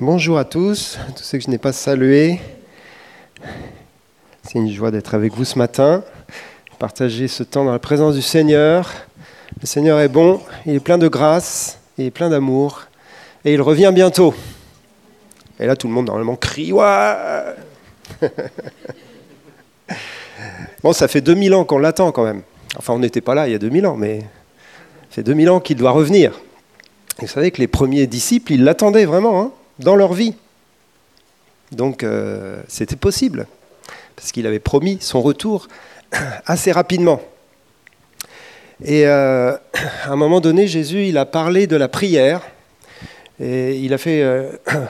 Bonjour à tous, tous ceux que je n'ai pas salués. C'est une joie d'être avec vous ce matin, partager ce temps dans la présence du Seigneur. Le Seigneur est bon, il est plein de grâce, il est plein d'amour, et il revient bientôt. Et là, tout le monde normalement crie Ouah Bon, ça fait 2000 ans qu'on l'attend quand même. Enfin, on n'était pas là il y a 2000 ans, mais fait 2000 ans qu'il doit revenir. Et vous savez que les premiers disciples, ils l'attendaient vraiment, hein, dans leur vie. Donc euh, c'était possible, parce qu'il avait promis son retour assez rapidement. Et euh, à un moment donné, Jésus, il a parlé de la prière, et il a fait... Euh,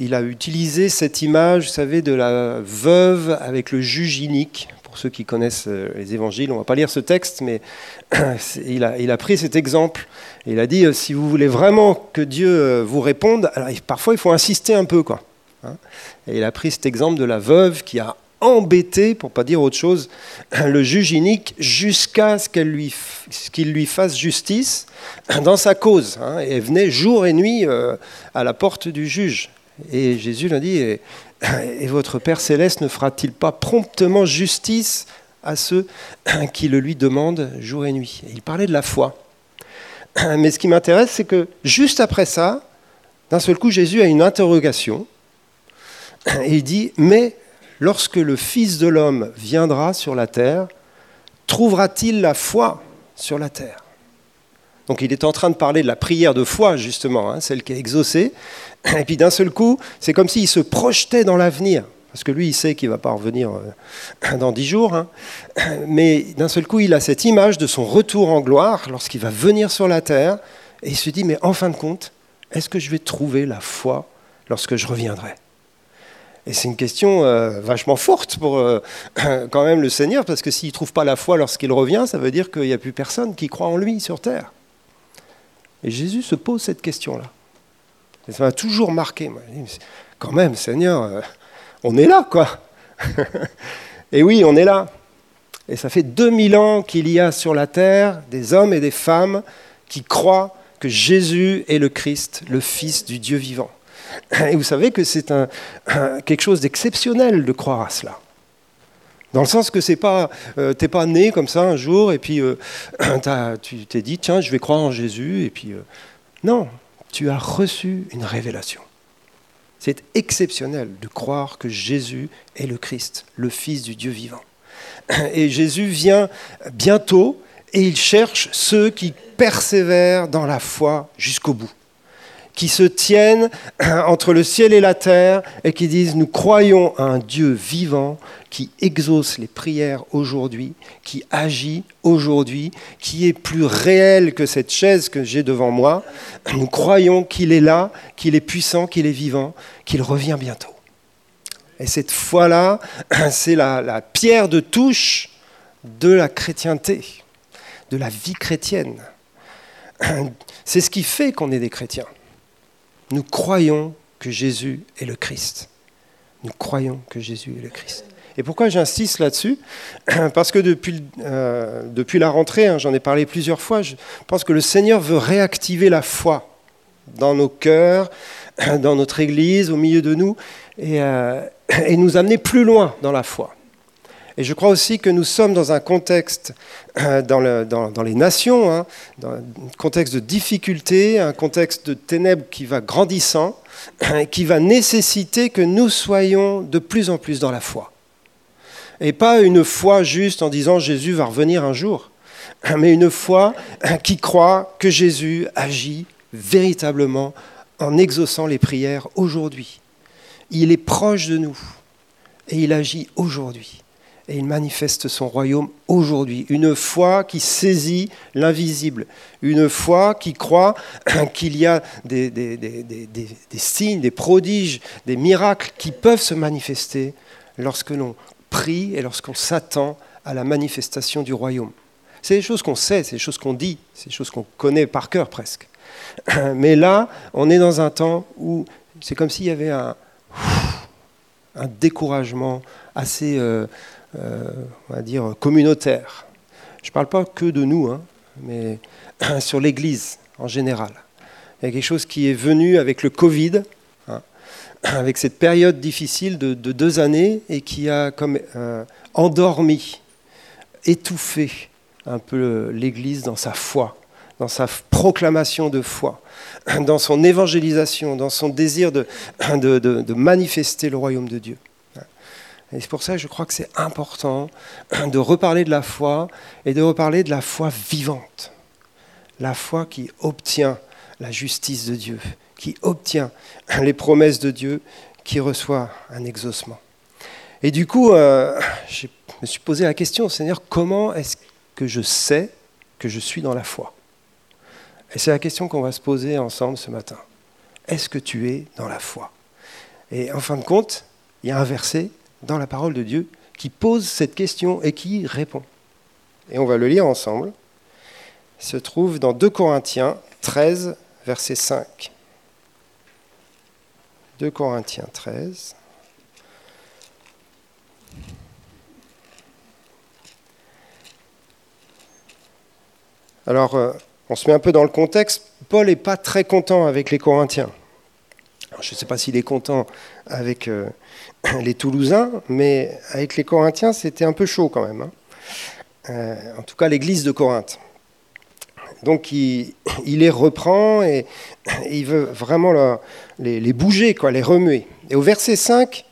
il a utilisé cette image, vous savez, de la veuve avec le juge inique ceux qui connaissent les évangiles, on ne va pas lire ce texte, mais il a, il a pris cet exemple. Il a dit, euh, si vous voulez vraiment que Dieu euh, vous réponde, alors parfois il faut insister un peu. Hein. Et il a pris cet exemple de la veuve qui a embêté, pour pas dire autre chose, le juge inique jusqu'à ce qu'il lui, lui, fasse justice dans sa cause. Hein. Et elle venait jour et nuit à la porte du juge. Et Jésus lui a dit, et votre Père céleste ne fera-t-il pas promptement justice à ceux qui le lui demandent jour et nuit? Il parlait de la foi. Mais ce qui m'intéresse, c'est que juste après ça, d'un seul coup, Jésus a une interrogation. Il dit, mais lorsque le Fils de l'homme viendra sur la terre, trouvera-t-il la foi sur la terre? Donc il est en train de parler de la prière de foi, justement, hein, celle qui est exaucée. Et puis d'un seul coup, c'est comme s'il se projetait dans l'avenir. Parce que lui, il sait qu'il va pas revenir euh, dans dix jours. Hein. Mais d'un seul coup, il a cette image de son retour en gloire lorsqu'il va venir sur la terre. Et il se dit, mais en fin de compte, est-ce que je vais trouver la foi lorsque je reviendrai? Et c'est une question euh, vachement forte pour euh, quand même le Seigneur, parce que s'il ne trouve pas la foi lorsqu'il revient, ça veut dire qu'il n'y a plus personne qui croit en lui sur terre. Et Jésus se pose cette question-là. Et ça m'a toujours marqué. Quand même, Seigneur, on est là, quoi. et oui, on est là. Et ça fait 2000 ans qu'il y a sur la terre des hommes et des femmes qui croient que Jésus est le Christ, le Fils du Dieu vivant. Et vous savez que c'est quelque chose d'exceptionnel de croire à cela. Dans le sens que c'est pas, euh, t'es pas né comme ça un jour et puis euh, tu t'es dit tiens je vais croire en Jésus et puis non, tu as reçu une révélation. C'est exceptionnel de croire que Jésus est le Christ, le Fils du Dieu vivant. Et Jésus vient bientôt et il cherche ceux qui persévèrent dans la foi jusqu'au bout qui se tiennent entre le ciel et la terre et qui disent nous croyons à un Dieu vivant qui exauce les prières aujourd'hui, qui agit aujourd'hui, qui est plus réel que cette chaise que j'ai devant moi. Nous croyons qu'il est là, qu'il est puissant, qu'il est vivant, qu'il revient bientôt. Et cette foi-là, c'est la, pierre de touche de la chrétienté, de la vie chrétienne. C'est ce qui fait qu'on est des chrétiens. Nous croyons que Jésus est le Christ. Nous croyons que Jésus est le Christ. Et pourquoi j'insiste là-dessus Parce que depuis, euh, la rentrée, hein, j'en ai parlé plusieurs fois, je pense que le Seigneur veut réactiver la foi dans nos cœurs, dans notre Église, au milieu de nous, et, euh, et nous amener plus loin dans la foi. Et je crois aussi que nous sommes dans un contexte, euh, dans, le, dans, dans, les nations, hein, dans un contexte de difficulté, un contexte de ténèbres qui va grandissant, qui va nécessiter que nous soyons de plus en plus dans la foi. Et pas une foi juste en disant Jésus va revenir un jour, mais une foi qui croit que Jésus agit véritablement en exaucant les prières aujourd'hui. Il est proche de nous et il agit aujourd'hui et il manifeste son royaume aujourd'hui. Une foi qui saisit l'invisible, une foi qui croit qu'il y a des, signes, des prodiges, des miracles qui peuvent se manifester lorsque l'on prie et lorsqu'on s'attend à la manifestation du royaume. C'est des choses qu'on sait, c'est des choses qu'on dit, c'est des choses qu'on connaît par cœur presque. Mais là, on est dans un temps où c'est comme s'il y avait un, découragement assez... Euh, on va dire, communautaire. Je ne parle pas que de nous, hein, mais sur l'Église en général. Il y a quelque chose qui est venu avec le Covid, hein, avec cette période difficile de, deux années et qui a comme euh, endormi, étouffé un peu l'Église dans sa foi, dans sa proclamation de foi, dans son évangélisation, dans son désir de manifester le royaume de Dieu. Et c'est pour ça que je crois que c'est important de reparler de la foi et de reparler de la foi vivante. La foi qui obtient la justice de Dieu, qui obtient les promesses de Dieu, qui reçoit un exaucement. Et du coup, euh, je me suis posé la question, Seigneur, comment est-ce que je sais que je suis dans la foi? Et c'est la question qu'on va se poser ensemble ce matin. Est-ce que tu es dans la foi? Et en fin de compte, il y a un verset dans la parole de Dieu qui pose cette question et qui répond. Et on va le lire ensemble. Se trouve dans 2 Corinthiens 13, verset 5. 2 Corinthiens 13. Alors, euh, on se met un peu dans le contexte. Paul n'est pas très content avec les Corinthiens. je ne sais pas s'il est content avec euh, les Toulousains, mais avec les Corinthiens, c'était un peu chaud quand même. Hein. Euh, en tout cas, l'église de Corinthe. Donc il, les reprend et, il veut vraiment les, bouger, quoi, les remuer. Et au verset 5,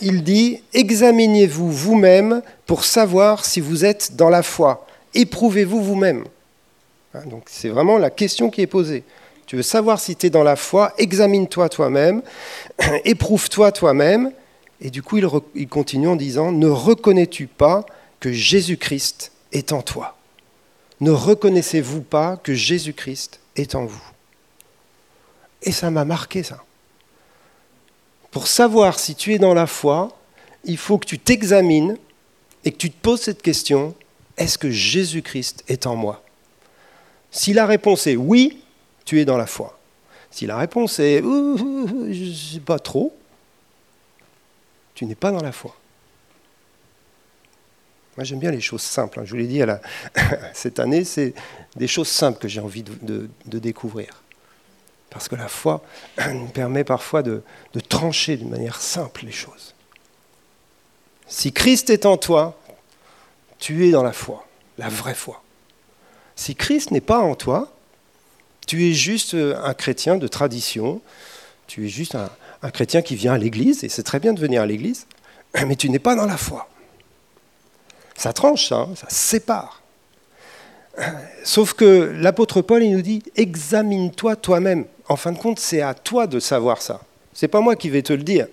il dit Examinez-vous vous-même pour savoir si vous êtes dans la foi. Éprouvez-vous vous-même. Hein, donc c'est vraiment la question qui est posée. Tu veux savoir si tu es dans la foi, examine-toi toi-même, éprouve-toi toi-même. Et du coup, il, continue en disant Ne reconnais-tu pas que Jésus-Christ est en toi? Ne reconnaissez-vous pas que Jésus-Christ est en vous? Et ça m'a marqué ça. Pour savoir si tu es dans la foi, il faut que tu t'examines et que tu te poses cette question, est-ce que Jésus-Christ est en moi? Si la réponse est oui, tu es dans la foi. Si la réponse est je sais pas trop, tu n'es pas dans la foi. Moi, j'aime bien les choses simples. Hein. Je vous l'ai dit cette année, c'est des choses simples que j'ai envie de, découvrir. Parce que la foi nous permet parfois de, trancher d'une manière simple les choses. Si Christ est en toi, tu es dans la foi, la vraie foi. Si Christ n'est pas en toi, tu es juste un chrétien de tradition, tu es juste un, un chrétien qui vient à l'église, et c'est très bien de venir à l'église, mais tu n'es pas dans la foi. Ça tranche, ça, hein, ça sépare. Sauf que l'apôtre Paul, il nous dit examine-toi toi-même. En fin de compte, c'est à toi de savoir ça. C'est pas moi qui vais te le dire.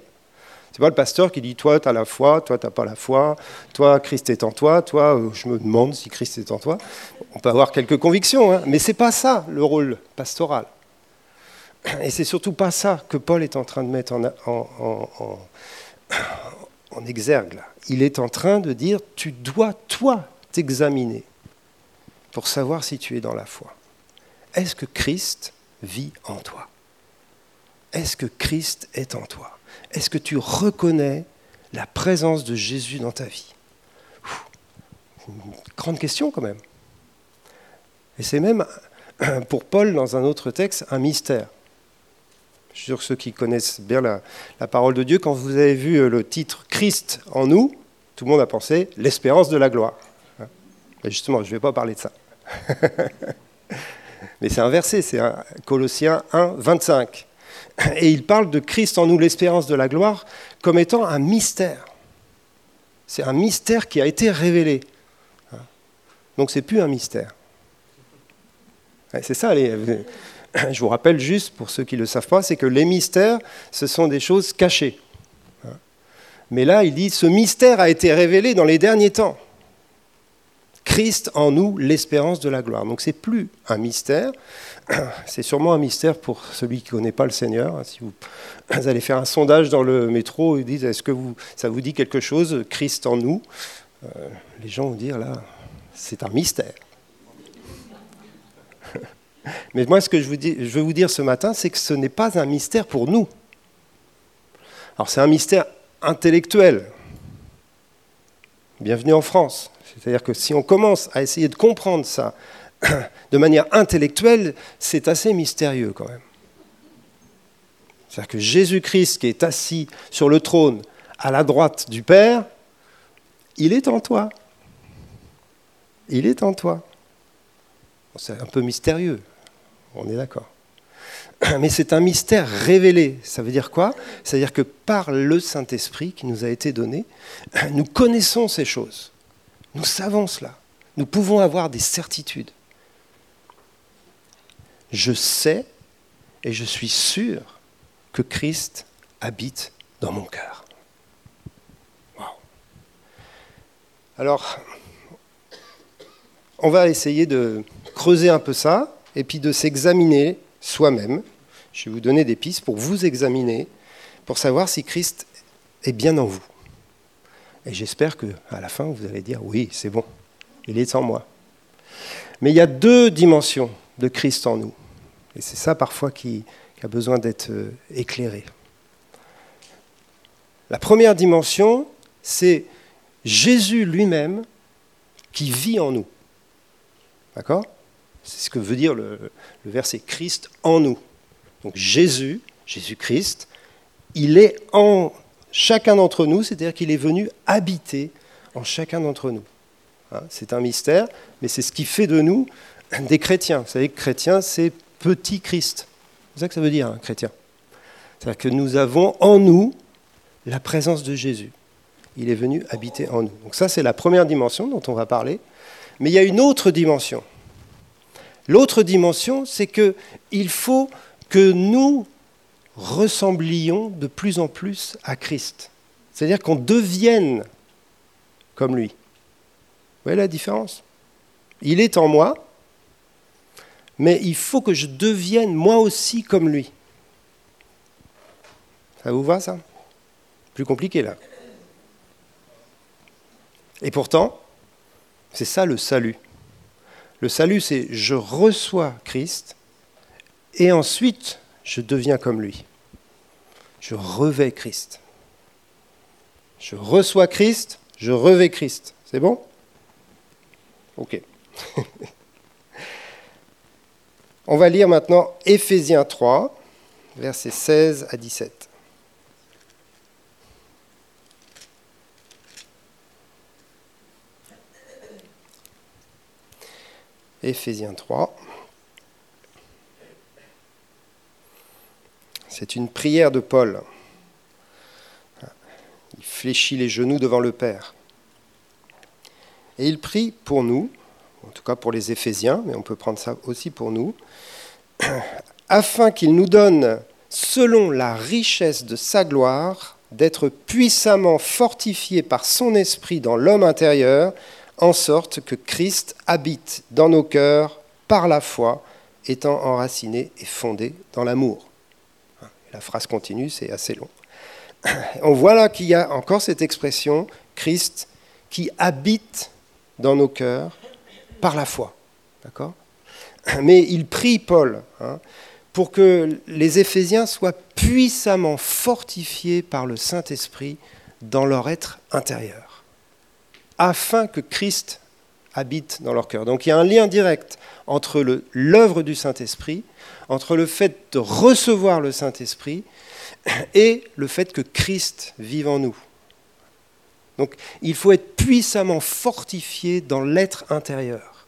C'est pas le pasteur qui dit toi, tu as la foi, toi, tu n'as pas la foi, toi, Christ est en toi, toi, euh, je me demande si Christ est en toi. On peut avoir quelques convictions, hein, mais c'est pas ça le rôle pastoral. Et c'est surtout pas ça que Paul est en train de mettre en, exergue. Il est en train de dire, tu dois, toi, t'examiner pour savoir si tu es dans la foi. Est-ce que Christ vit en toi? Est-ce que Christ est en toi? Est-ce que tu reconnais la présence de Jésus dans ta vie? Une grande question quand même. Et c'est même, pour Paul, dans un autre texte, un mystère. Je suis sûr que ceux qui connaissent bien la, parole de Dieu, quand vous avez vu euh, le titre Christ en nous, tout le monde a pensé l'espérance de la gloire. Mais justement, je ne vais pas parler de ça. Mais c'est un verset, c'est Colossiens 1, 25. Et il parle de Christ en nous, l'espérance de la gloire, comme étant un mystère. C'est un mystère qui a été révélé. Donc c'est plus un mystère. C'est ça, les, je vous rappelle juste, pour ceux qui ne le savent pas, c'est que les mystères, ce sont des choses cachées. Mais là, il dit, ce mystère a été révélé dans les derniers temps. Christ en nous, l'espérance de la gloire. Donc c'est plus un mystère, c'est sûrement un mystère pour celui qui ne connaît pas le Seigneur. Si vous, allez faire un sondage dans le métro, ils disent, est-ce que vous, ça vous dit quelque chose, Christ en nous? Euh, Les gens vont dire, là, c'est un mystère. Mais moi, ce que je, veux vous dire ce matin, c'est que ce n'est pas un mystère pour nous. Alors, c'est un mystère intellectuel. Bienvenue en France. C'est-à-dire que si on commence à essayer de comprendre ça de manière intellectuelle, c'est assez mystérieux quand même. C'est-à-dire que Jésus-Christ qui est assis sur le trône à la droite du Père, il est en toi. Il est en toi. C'est un peu mystérieux, on est d'accord. Mais c'est un mystère révélé. Ça veut dire quoi? C'est-à-dire que par le Saint-Esprit qui nous a été donné, nous connaissons ces choses. Nous savons cela. Nous pouvons avoir des certitudes. Je sais et je suis sûr que Christ habite dans mon cœur. Alors, on va essayer de creuser un peu ça et puis de s'examiner soi-même. Je vais vous donner des pistes pour vous examiner, pour savoir si Christ est bien en vous. Et j'espère qu'à la fin, vous allez dire oui, c'est bon, il est en moi. Mais il y a deux dimensions de Christ en nous. Et c'est ça parfois qui, a besoin d'être euh, éclairé. La première dimension, c'est Jésus lui-même qui vit en nous. D'accord? C'est ce que veut dire le, verset Christ en nous. Donc Jésus, Jésus-Christ, il est en chacun d'entre nous, c'est-à-dire qu'il est venu habiter en chacun d'entre nous. Hein, c'est un mystère, mais c'est ce qui fait de nous des chrétiens. Vous savez que chrétien, c'est petit Christ. C'est ça que ça veut dire, un chrétien. C'est-à-dire que nous avons en nous la présence de Jésus. Il est venu habiter en nous. Donc ça, c'est la première dimension dont on va parler. Mais il y a une autre dimension. L'autre dimension, c'est qu'il faut que nous ressemblions de plus en plus à Christ. C'est-à-dire qu'on devienne comme lui. Vous voyez la différence? Il est en moi, mais il faut que je devienne moi aussi comme lui. Ça vous va ça? Plus compliqué là. Et pourtant, c'est ça le salut. Le salut, c'est je reçois Christ et ensuite je deviens comme lui. Je revais Christ. Je reçois Christ, je revais Christ. C'est bon? Ok. On va lire maintenant Éphésiens 3, versets 16 à 17. Éphésiens 3. C'est une prière de Paul. Il fléchit les genoux devant le Père. Et il prie pour nous, en tout cas pour les Éphésiens, mais on peut prendre ça aussi pour nous, afin qu'il nous donne, selon la richesse de sa gloire, d'être puissamment fortifiés par son esprit dans l'homme intérieur, en sorte que Christ habite dans nos cœurs par la foi, étant enraciné et fondé dans l'amour. La phrase continue, c'est assez long. On voit là qu'il y a encore cette expression, Christ qui habite dans nos cœurs par la foi. D'accord? Mais il prie Paul hein, pour que les Éphésiens soient puissamment fortifiés par le Saint-Esprit dans leur être intérieur, afin que Christ habite dans leur cœur. Donc il y a un lien direct entre l'œuvre du Saint-Esprit, entre le fait de recevoir le Saint-Esprit et le fait que Christ vive en nous. Donc il faut être puissamment fortifié dans l'être intérieur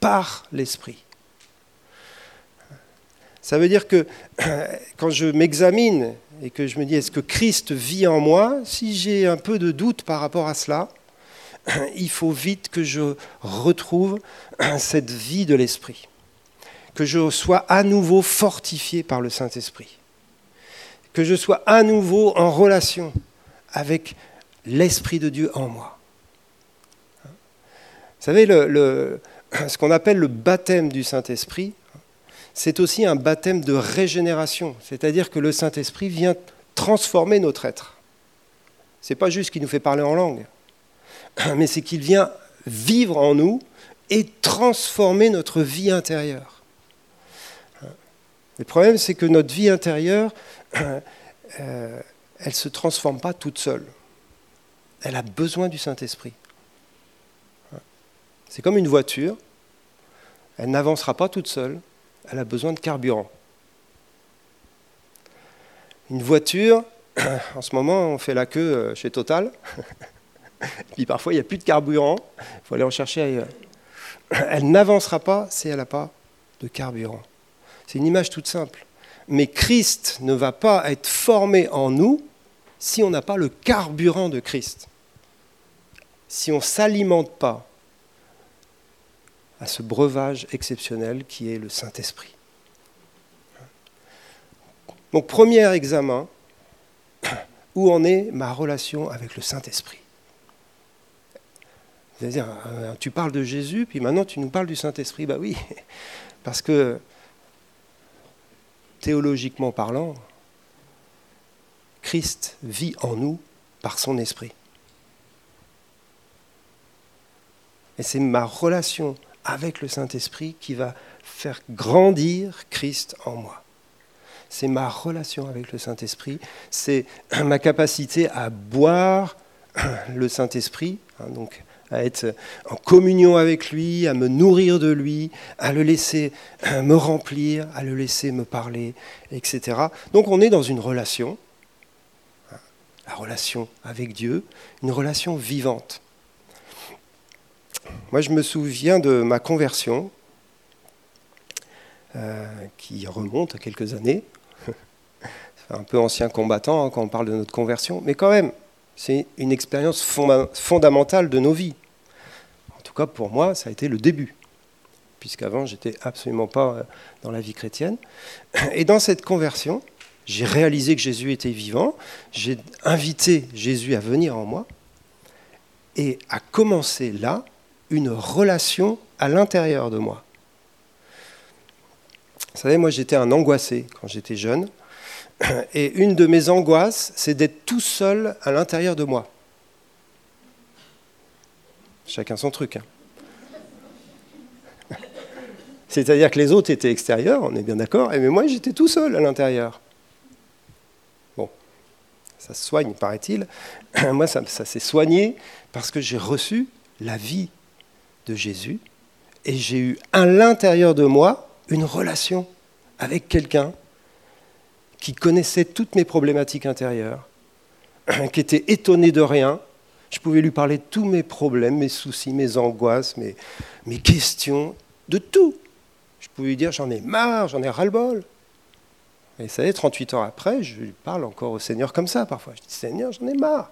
par l'Esprit. Ça veut dire que quand je m'examine et que je me dis est-ce que Christ vit en moi, si j'ai un peu de doute par rapport à cela, il faut vite que je retrouve cette vie de l'Esprit, que je sois à nouveau fortifié par le Saint-Esprit, que je sois à nouveau en relation avec l'Esprit de Dieu en moi. Vous savez, ce qu'on appelle le baptême du Saint-Esprit, c'est aussi un baptême de régénération, c'est-à-dire que le Saint-Esprit vient transformer notre être. Ce n'est pas juste qu'il nous fait parler en langue, mais c'est qu'il vient vivre en nous et transformer notre vie intérieure. Le problème, c'est que notre vie intérieure, euh, elle ne se transforme pas toute seule. Elle a besoin du Saint-Esprit. C'est comme une voiture, elle n'avancera pas toute seule, elle a besoin de carburant. Une voiture, en ce moment, on fait la queue euh, chez Total. Puis parfois, il n'y a plus de carburant. Il faut aller en chercher ailleurs. Elle n'avancera pas si elle n'a pas de carburant. C'est une image toute simple. Mais Christ ne va pas être formé en nous si on n'a pas le carburant de Christ. Si on ne s'alimente pas à ce breuvage exceptionnel qui est le Saint-Esprit. Donc premier examen, où en est ma relation avec le Saint-Esprit? C'est-à-dire, euh, tu parles de Jésus, puis maintenant tu nous parles du Saint-Esprit. Bah oui, parce que théologiquement parlant, Christ vit en nous par son esprit. Et c'est ma relation avec le Saint-Esprit qui va faire grandir Christ en moi. C'est ma relation avec le Saint-Esprit, c'est ma capacité à boire le Saint-Esprit, hein, donc à être en communion avec lui, à me nourrir de lui, à le laisser me remplir, à le laisser me parler, etc. Donc on est dans une relation, hein, la relation avec Dieu, une relation vivante. Moi, je me souviens de ma conversion, euh, qui remonte à quelques années. C'est un peu ancien combattant hein, quand on parle de notre conversion, mais quand même, c'est une expérience fondamentale de nos vies. Pour moi, ça a été le début, puisqu'avant, j'étais absolument pas euh, dans la vie chrétienne. Et dans cette conversion, j'ai réalisé que Jésus était vivant, j'ai invité Jésus à venir en moi, et à commencer là une relation à l'intérieur de moi. Vous savez, moi j'étais un angoissé quand j'étais jeune, et une de mes angoisses, c'est d'être tout seul à l'intérieur de moi. Chacun son truc. Hein. C'est-à-dire que les autres étaient extérieurs, on est bien d'accord, mais moi j'étais tout seul à l'intérieur. Bon, ça se soigne, paraît-il. Moi, ça, ça s'est soigné parce que j'ai reçu la vie de Jésus et j'ai eu à l'intérieur de moi une relation avec quelqu'un qui connaissait toutes mes problématiques intérieures, qui était étonné de rien. Je pouvais lui parler de tous mes problèmes, mes soucis, mes angoisses, mes, mes questions, de tout. Je pouvais lui dire j'en ai marre, j'en ai ras-le-bol. Et ça y est, 38 ans après, je parle encore au Seigneur comme ça parfois. Je dis Seigneur, j'en ai marre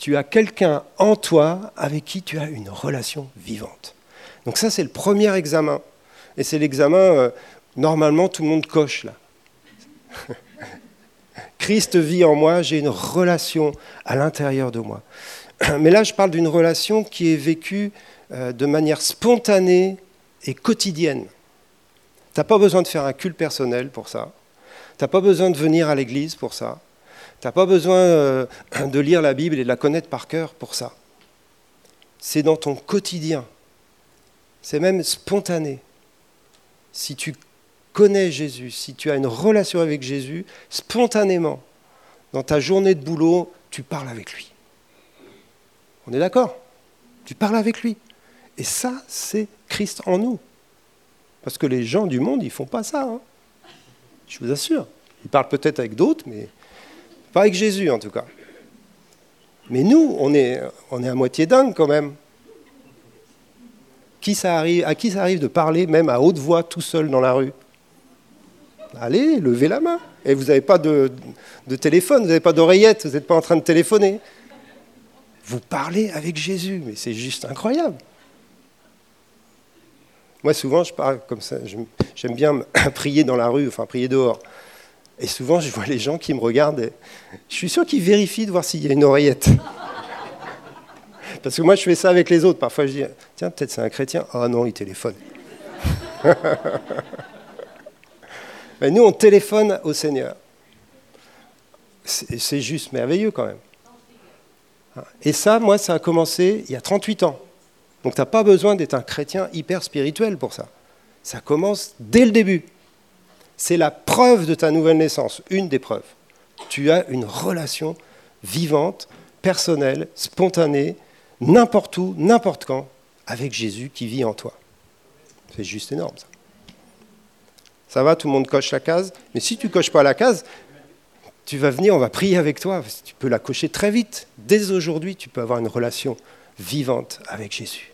tu as quelqu'un en toi avec qui tu as une relation vivante. Donc ça, c'est le premier examen. Et c'est l'examen, euh, normalement, tout le monde coche là. Christ vit en moi, j'ai une relation à l'intérieur de moi. Mais là, je parle d'une relation qui est vécue euh, de manière spontanée et quotidienne. Tu n'as pas besoin de faire un culte personnel pour ça. Tu n'as pas besoin de venir à l'église pour ça. Tu n'as pas besoin euh, de lire la Bible et de la connaître par cœur pour ça. C'est dans ton quotidien. C'est même spontané. Si tu connais Jésus, si tu as une relation avec Jésus, spontanément, dans ta journée de boulot, tu parles avec lui. On est d'accord? Tu parles avec lui. Et ça, c'est Christ en nous. Parce que les gens du monde, ils ne font pas ça. Hein. Je vous assure. Ils parlent peut-être avec d'autres, mais pas avec Jésus en tout cas. Mais nous, on est, on est à moitié dingue quand même. Qui ça arrive, à qui ça arrive de parler même à haute voix tout seul dans la rue? Allez, levez la main. Et vous n'avez pas de, téléphone, vous n'avez pas d'oreillette, vous n'êtes pas en train de téléphoner. Vous parlez avec Jésus, mais c'est juste incroyable. Moi, souvent, je parle comme ça. J'aime bien prier dans la rue, enfin prier dehors. Et souvent, je vois les gens qui me regardent. Je suis sûr qu'ils vérifient de voir s'il y a une oreillette. Parce que moi, je fais ça avec les autres. Parfois, je dis Tiens, peut-être c'est un chrétien. Ah non, il téléphone. Nous, on téléphone au Seigneur. C'est juste merveilleux quand même. Et ça, moi, ça a commencé il y a 38 ans. Donc, tu n'as pas besoin d'être un chrétien hyper spirituel pour ça. Ça commence dès le début. C'est la preuve de ta nouvelle naissance, une des preuves. Tu as une relation vivante, personnelle, spontanée, n'importe où, n'importe quand, avec Jésus qui vit en toi. C'est juste énorme ça. Ça va, tout le monde coche la case. Mais si tu coches pas la case, tu vas venir, on va prier avec toi. Tu peux la cocher très vite. Dès aujourd'hui, tu peux avoir une relation vivante avec Jésus.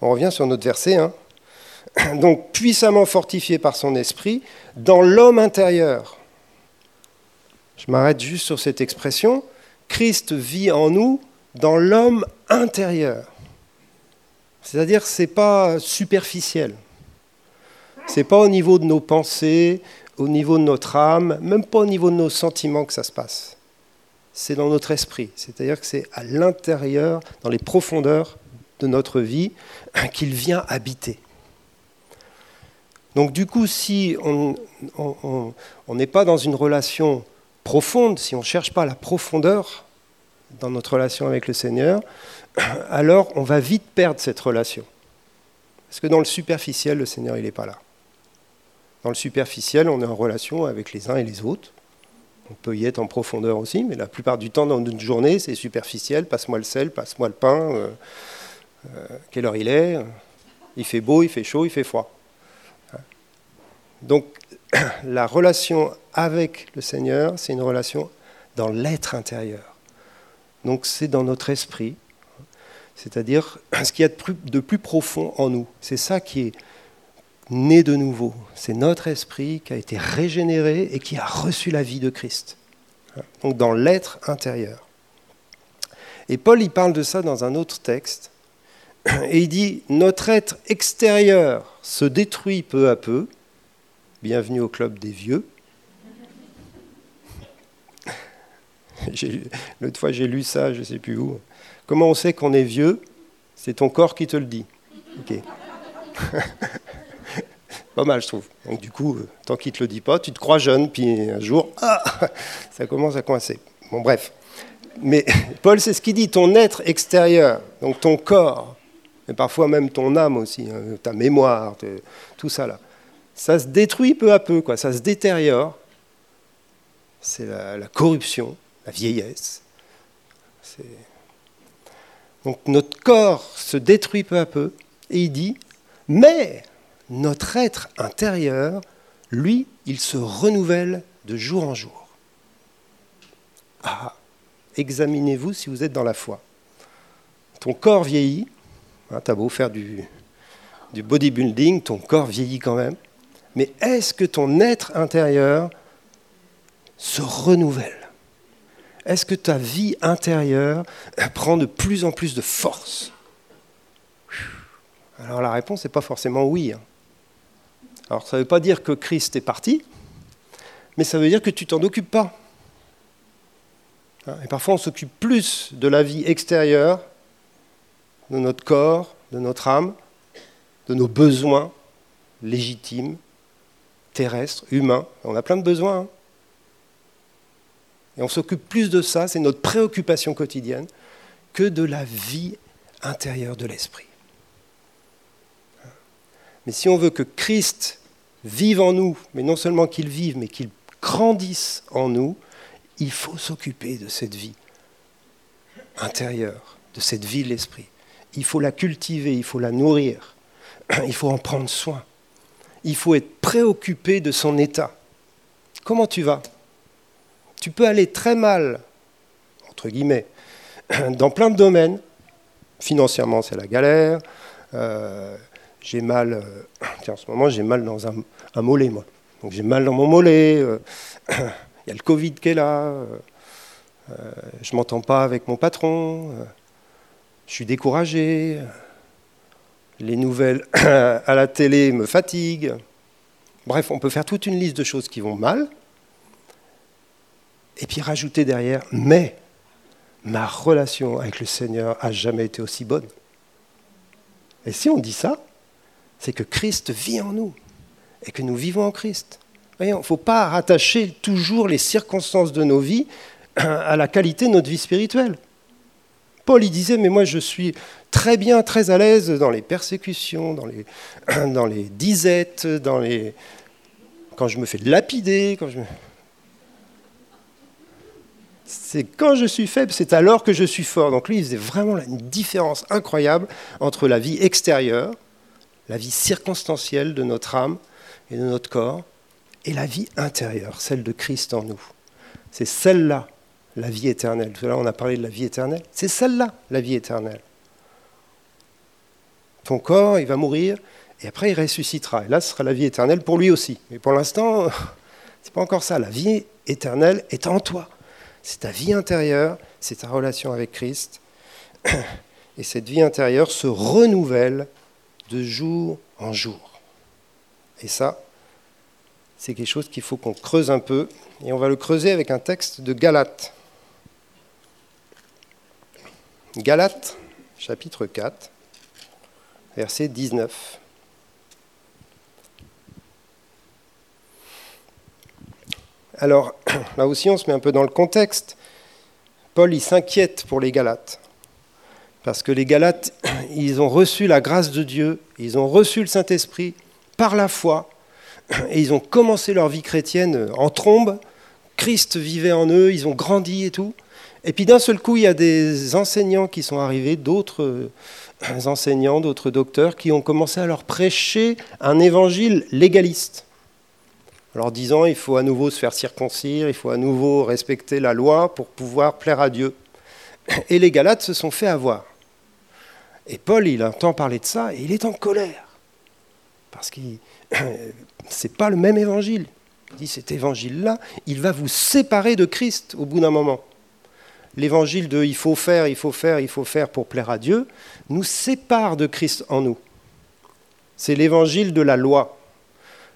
On revient sur notre verset. Hein. Donc, puissamment fortifié par son esprit, dans l'homme intérieur. Je m'arrête juste sur cette expression. Christ vit en nous dans l'homme intérieur. C'est-à-dire ce n'est pas superficiel. Ce n'est pas au niveau de nos pensées, au niveau de notre âme, même pas au niveau de nos sentiments que ça se passe. C'est dans notre esprit. C'est-à-dire que c'est à l'intérieur, dans les profondeurs de notre vie, qu'il vient habiter. Donc du coup, si on n'est pas dans une relation profonde, si on ne cherche pas la profondeur dans notre relation avec le Seigneur, alors on va vite perdre cette relation. Parce que dans le superficiel, le Seigneur, il n'est pas là. Dans le superficiel, on est en relation avec les uns et les autres. On peut y être en profondeur aussi, mais la plupart du temps dans une journée, c'est superficiel. Passe-moi le sel, passe-moi le pain. Euh, euh, quelle heure il est Il fait beau, il fait chaud, il fait froid. Donc la relation avec le Seigneur, c'est une relation dans l'être intérieur. Donc c'est dans notre esprit, c'est-à-dire ce qu'il y a de plus, profond en nous. C'est ça qui est né de nouveau. C'est notre esprit qui a été régénéré et qui a reçu la vie de Christ. Donc dans l'être intérieur. Et Paul, il parle de ça dans un autre texte. Et il dit, notre être extérieur se détruit peu à peu, Bienvenue au club des vieux. L'autre fois, j'ai lu ça, je ne sais plus où. Comment on sait qu'on est vieux? C'est ton corps qui te le dit. Pas mal, je trouve. Donc, du coup, tant qu'il ne te le dit pas, tu te crois jeune, puis un jour, ah, ça commence à coincer. Bon, bref. Mais Paul, c'est ce qu'il dit ton être extérieur, donc ton corps, et parfois même ton âme aussi, hein, ta mémoire, tout ça là ça se détruit peu à peu, quoi. ça se détériore. C'est la, corruption, la vieillesse. Donc notre corps se détruit peu à peu, et il dit, mais notre être intérieur, lui, il se renouvelle de jour en jour. Ah, examinez-vous si vous êtes dans la foi. Ton corps vieillit, hein, tu as beau faire du bodybuilding, ton corps vieillit quand même mais est-ce que ton être intérieur se renouvelle? Est-ce que ta vie intérieure prend de plus en plus de force? Alors la réponse n'est pas forcément oui. Hein. Alors ça ne veut pas dire que Christ est parti, mais ça veut dire que tu t'en occupes pas. Hein, et parfois on s'occupe plus de la vie extérieure, de notre corps, de notre âme, de nos besoins légitimes, terrestre, humain. On a plein de besoins. Hein. Et on s'occupe plus de ça, c'est notre préoccupation quotidienne, que de la vie intérieure de l'esprit. Mais si on veut que Christ vive en nous, mais non seulement qu'il vive, mais qu'il grandisse en nous, il faut s'occuper de cette vie intérieure, de cette vie de l'esprit. Il faut la cultiver, il faut la nourrir, il faut en prendre soin il faut être préoccupé de son état. Comment tu vas? Tu peux aller très mal, entre guillemets, dans plein de domaines. Financièrement, c'est la galère. Euh, j'ai mal, euh, en ce moment, j'ai mal dans un, mollet, moi. Donc j'ai mal dans mon mollet. Euh, il y a le Covid qui est là. je m'entends pas avec mon patron. je suis découragé les nouvelles à la télé me fatiguent. Bref, on peut faire toute une liste de choses qui vont mal, et puis rajouter derrière, mais ma relation avec le Seigneur a jamais été aussi bonne. Et si on dit ça, c'est que Christ vit en nous, et que nous vivons en Christ. Il ne faut pas rattacher toujours les circonstances de nos vies à la qualité de notre vie spirituelle. Paul il disait, mais moi je suis très bien, très à l'aise dans les persécutions, dans les, dans les disettes, dans les... quand je me fais lapider, quand je C'est quand je suis faible, c'est alors que je suis fort. Donc lui, il faisait vraiment une différence incroyable entre la vie extérieure, la vie circonstancielle de notre âme et de notre corps, et la vie intérieure, celle de Christ en nous. C'est celle-là, la vie éternelle. Tout à l'heure, on a parlé de la vie éternelle. C'est celle-là, la vie éternelle. Ton corps, il va mourir, et après, il ressuscitera. Et là, ce sera la vie éternelle pour lui aussi. Mais pour l'instant, c'est pas encore ça. La vie éternelle est en toi. C'est ta vie intérieure, c'est ta relation avec Christ. Et cette vie intérieure se renouvelle de jour en jour. Et ça, c'est quelque chose qu'il faut qu'on creuse un peu. Et on va le creuser avec un texte de Galates. Galates, chapitre 4, verset 19. Alors, là aussi, on se met un peu dans le contexte. Paul, il s'inquiète pour les Galates. Parce que les Galates, ils ont reçu la grâce de Dieu, ils ont reçu le Saint-Esprit par la foi, et ils ont commencé leur vie chrétienne en trombe. Christ vivait en eux, ils ont grandi et tout. Et puis d'un seul coup, il y a des enseignants qui sont arrivés, d'autres euh, enseignants, d'autres docteurs, qui ont commencé à leur prêcher un évangile légaliste leur disant il faut à nouveau se faire circoncire, il faut à nouveau respecter la loi pour pouvoir plaire à Dieu. Et les Galates se sont fait avoir. Et Paul, il entend parler de ça et il est en colère. Parce que ce n'est pas le même évangile. Il dit cet évangile-là, il va vous séparer de Christ au bout d'un moment. L'évangile de il faut faire, il faut faire, il faut faire pour plaire à Dieu nous sépare de Christ en nous. C'est l'évangile de la loi.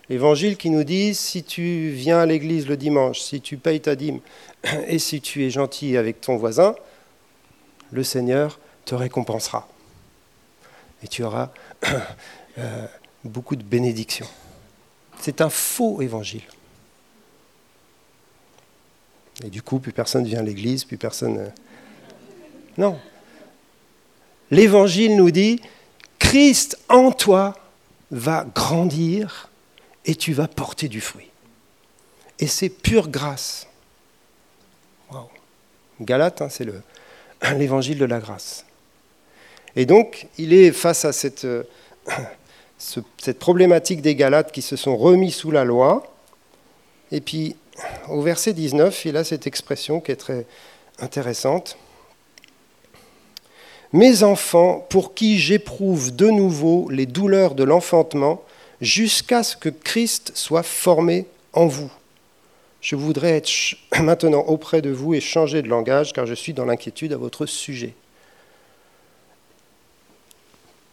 L'évangile qui nous dit, si tu viens à l'église le dimanche, si tu payes ta dîme et si tu es gentil avec ton voisin, le Seigneur te récompensera. Et tu auras euh, beaucoup de bénédictions. C'est un faux évangile. Et du coup, plus personne vient à l'église, plus personne... Euh, non. L'évangile nous dit, Christ en toi va grandir et tu vas porter du fruit. Et c'est pure grâce. Wow. Galate, hein, c'est l'évangile de la grâce. Et donc, il est face à cette, euh, cette problématique des Galates qui se sont remis sous la loi. Et puis, au verset 19, il a cette expression qui est très intéressante. Mes enfants, pour qui j'éprouve de nouveau les douleurs de l'enfantement, jusqu'à ce que Christ soit formé en vous. Je voudrais être maintenant auprès de vous et changer de langage car je suis dans l'inquiétude à votre sujet.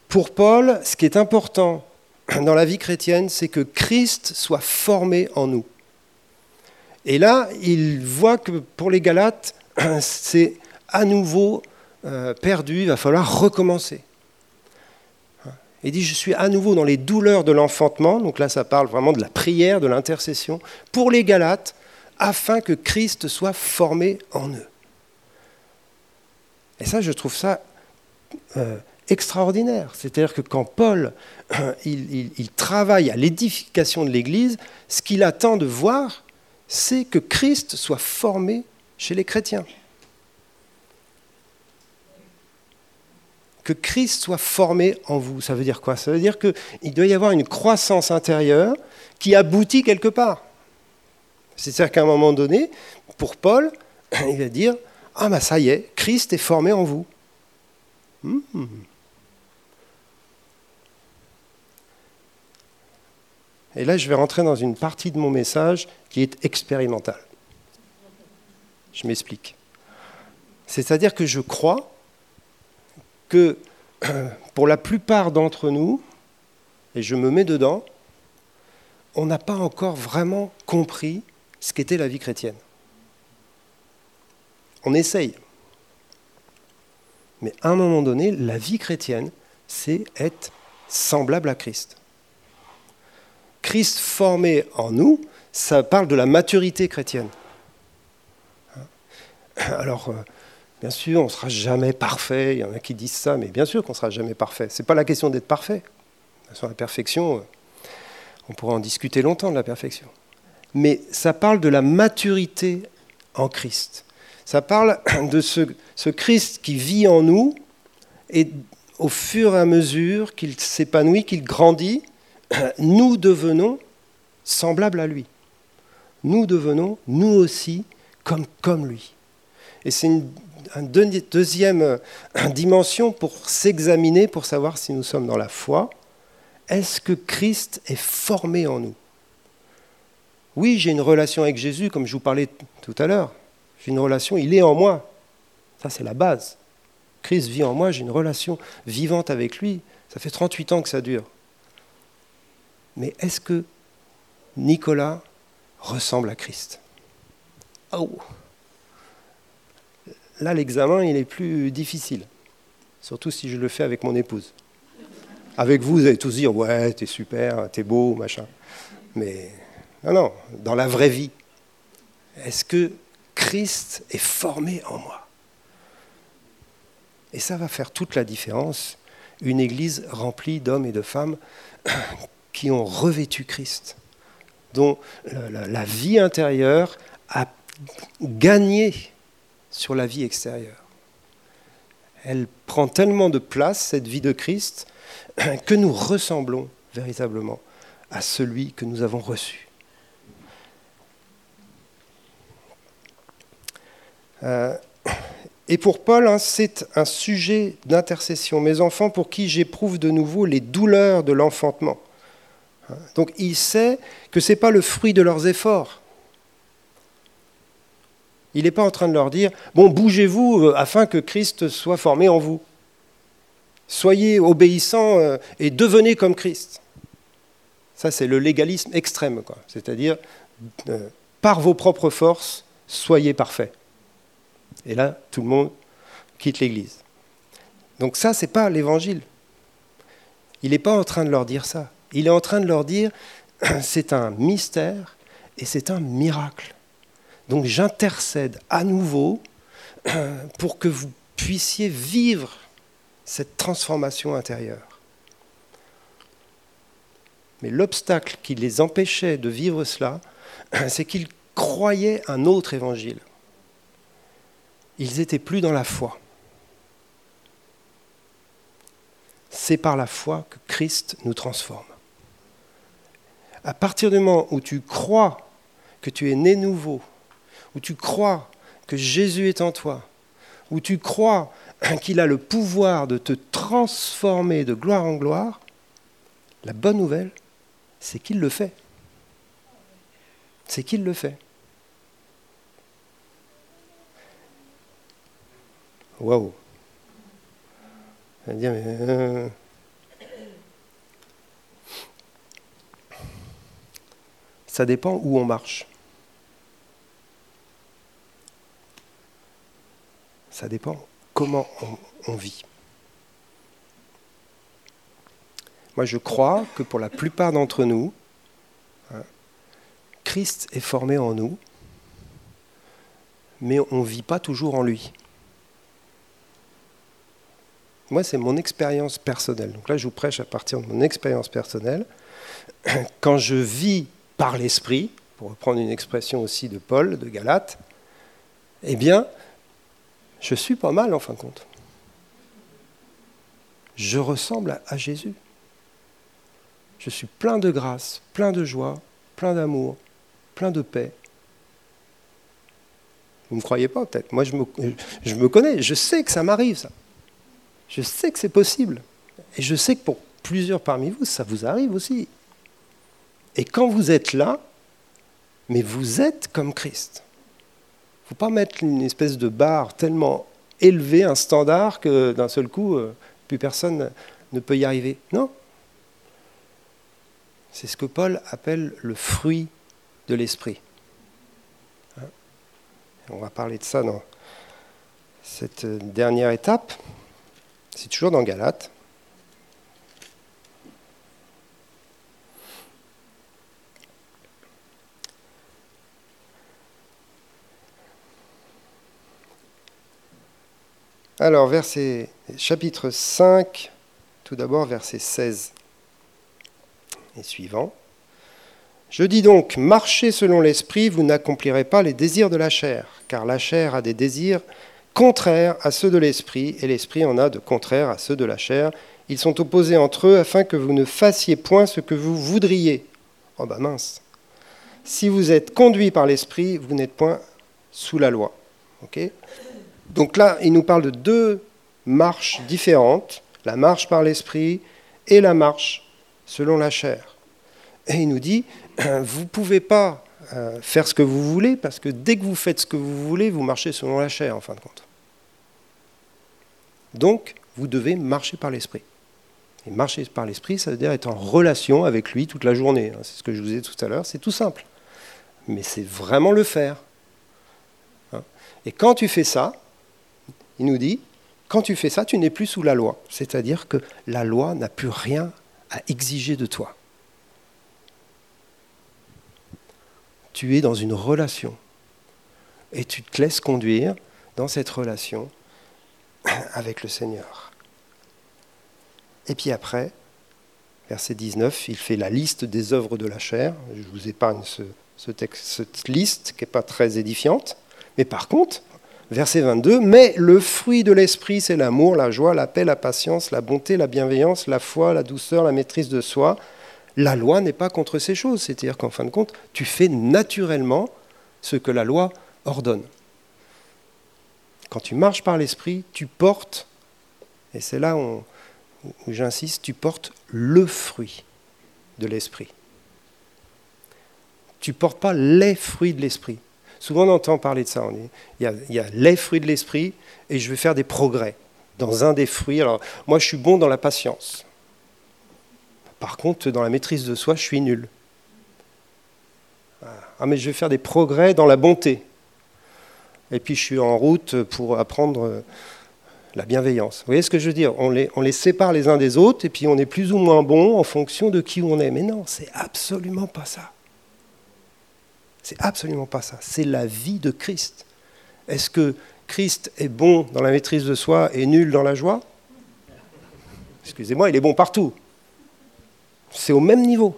Pour Paul, ce qui est important dans la vie chrétienne, c'est que Christ soit formé en nous. Et là, il voit que pour les Galates, c'est à nouveau euh, perdu, il va falloir recommencer. Il dit, je suis à nouveau dans les douleurs de l'enfantement, donc là ça parle vraiment de la prière, de l'intercession, pour les Galates, afin que Christ soit formé en eux. Et ça, je trouve ça euh, extraordinaire. C'est-à-dire que quand Paul, il travaille à l'édification de l'Église, ce qu'il attend de voir, c'est que Christ soit formé chez les chrétiens. Christ soit formé en vous. Ça veut dire quoi? Ça veut dire qu'il doit y avoir une croissance intérieure qui aboutit quelque part. C'est-à-dire qu'à un moment donné, pour Paul, il va dire Ah, ben ça y est, Christ est formé en vous. Hmm. Et là, je vais rentrer dans une partie de mon message qui est expérimentale. Je m'explique. C'est-à-dire que je crois que pour la plupart d'entre nous, et je me mets dedans, on n'a pas encore vraiment compris ce qu'était la vie chrétienne. On essaye. Mais à un moment donné, la vie chrétienne, c'est être semblable à Christ. Christ formé en nous, ça parle de la maturité chrétienne. Alors, euh, Bien sûr, on ne sera jamais parfait. Il y en a qui disent ça, mais bien sûr qu'on ne sera jamais parfait. Ce n'est pas la question d'être parfait. Sur la perfection, euh, on pourra en discuter longtemps de la perfection. Mais ça parle de la maturité en Christ. Ça parle de ce, Christ qui vit en nous et au fur et à mesure qu'il s'épanouit, qu'il grandit, nous devenons semblables à lui. Nous devenons, nous aussi, comme, comme lui. Et c'est deuxième euh, dimension pour s'examiner, pour savoir si nous sommes dans la foi. Est-ce que Christ est formé en nous? Oui, j'ai une relation avec Jésus, comme je vous parlais tout à l'heure. J'ai une relation, il est en moi. Ça, c'est la base. Christ vit en moi, j'ai une relation vivante avec lui. Ça fait 38 ans que ça dure. Mais est-ce que Nicolas ressemble à Christ? Oh Là, l'examen, il est plus difficile. Surtout si je le fais avec mon épouse. Avec vous, vous allez tous dire Ouais, t'es super, t'es beau, machin. Mais non, non, dans la vraie vie, est-ce que Christ est formé en moi? Et ça va faire toute la différence. Une église remplie d'hommes et de femmes qui ont revêtu Christ, dont la, vie intérieure a gagné sur la vie extérieure. Elle prend tellement de place, cette vie de Christ, que nous ressemblons véritablement à celui que nous avons reçu. Euh, et pour Paul, hein, c'est un sujet d'intercession. Mes enfants, pour qui j'éprouve de nouveau les douleurs de l'enfantement. Donc il sait que ce n'est pas le fruit de leurs efforts. Il n'est pas en train de leur dire, bon, bougez-vous euh, afin que Christ soit formé en vous. Soyez obéissants euh, et devenez comme Christ. Ça, c'est le légalisme extrême, quoi. C'est-à-dire, euh, par vos propres forces, soyez parfaits. Et là, tout le monde quitte l'Église. Donc ça, ce n'est pas l'Évangile. Il n'est pas en train de leur dire ça. Il est en train de leur dire, c'est un mystère et c'est un miracle. Donc j'intercède à nouveau pour que vous puissiez vivre cette transformation intérieure. Mais l'obstacle qui les empêchait de vivre cela, c'est qu'ils croyaient un autre évangile. Ils n'étaient plus dans la foi. C'est par la foi que Christ nous transforme à partir du moment où tu crois que tu es né nouveau, où tu crois que Jésus est en toi, où tu crois qu'il a le pouvoir de te transformer de gloire en gloire, la bonne nouvelle, c'est qu'il le fait. C'est qu'il le fait. Waouh. Euh, Ça dépend où on marche. Ça dépend comment on, vit. Moi, je crois que pour la plupart d'entre nous, hein, Christ est formé en nous, mais on ne vit pas toujours en lui. Moi, c'est mon expérience personnelle. Donc là, je vous prêche à partir de mon expérience personnelle. Quand je vis par l'esprit, pour reprendre une expression aussi de Paul, de Galate, eh bien, je suis pas mal en fin de compte. Je ressemble à Jésus. Je suis plein de grâce, plein de joie, plein d'amour, plein de paix. Vous ne me croyez pas peut-être Moi, je me, je me connais, je sais que ça m'arrive, ça. Je sais que c'est possible. Et je sais que pour plusieurs parmi vous, ça vous arrive aussi. Et quand vous êtes là, mais vous êtes comme Christ. Faut pas mettre une espèce de barre tellement élevée, un standard, que d'un seul coup, euh, plus personne ne peut y arriver. Non. C'est ce que Paul appelle le fruit de l'esprit. Hein? On va parler de ça dans cette dernière étape. C'est toujours dans Galate. Alors, verset, chapitre 5, tout d'abord verset 16 et suivant. Je dis donc, marchez selon l'esprit, vous n'accomplirez pas les désirs de la chair, car la chair a des désirs contraires à ceux de l'esprit, et l'esprit en a de contraires à ceux de la chair. Ils sont opposés entre eux afin que vous ne fassiez point ce que vous voudriez. Oh bah mince. Si vous êtes conduit par l'esprit, vous n'êtes point sous la loi. Donc là, il nous parle de deux marches différentes, la marche par l'esprit et la marche selon la chair. Et il nous dit, vous ne pouvez pas euh, faire ce que vous voulez, parce que dès que vous faites ce que vous voulez, vous marchez selon la chair, en fin de compte. Donc, vous devez marcher par l'esprit. Et marcher par l'esprit, ça veut dire être en relation avec lui toute la journée. Hein. C'est ce que je vous ai dit tout à l'heure, c'est tout simple. Mais c'est vraiment le faire. Hein. Et quand tu fais ça, il nous dit, quand tu fais ça, tu n'es plus sous la loi. C'est-à-dire que la loi n'a plus rien à exiger de toi. tu es dans une relation. Et tu te laisses conduire dans cette relation avec le Seigneur. Et puis après, verset 19, il fait la liste des œuvres de la chair. Je vous épargne ce, texte, cette liste qui n'est pas très édifiante. Mais par contre, verset 22, mais le fruit de l'esprit, c'est l'amour, la joie, la paix, la patience, la bonté, la bienveillance, la foi, la douceur, la maîtrise de soi. La loi n'est pas contre ces choses. C'est-à-dire qu'en fin de compte, tu fais naturellement ce que la loi ordonne. Quand tu marches par l'esprit, tu portes, et c'est là où, j'insiste, tu portes le fruit de l'esprit. Tu ne portes pas les fruits de l'esprit. Souvent on entend parler de ça. On dit, il, y a, les fruits de l'esprit et je vais faire des progrès dans un des fruits. Alors moi je suis bon dans la patience. Par contre, dans la maîtrise de soi, je suis nul. Ah, mais je vais faire des progrès dans la bonté. Et puis je suis en route pour apprendre euh, la bienveillance. Vous voyez ce que je veux dire? On les, on les sépare les uns des autres et puis on est plus ou moins bon en fonction de qui on est. Mais non, c'est absolument pas ça. C'est absolument pas ça. C'est la vie de Christ. Est-ce que Christ est bon dans la maîtrise de soi et nul dans la joie? Excusez-moi, il est bon partout. C'est au même niveau.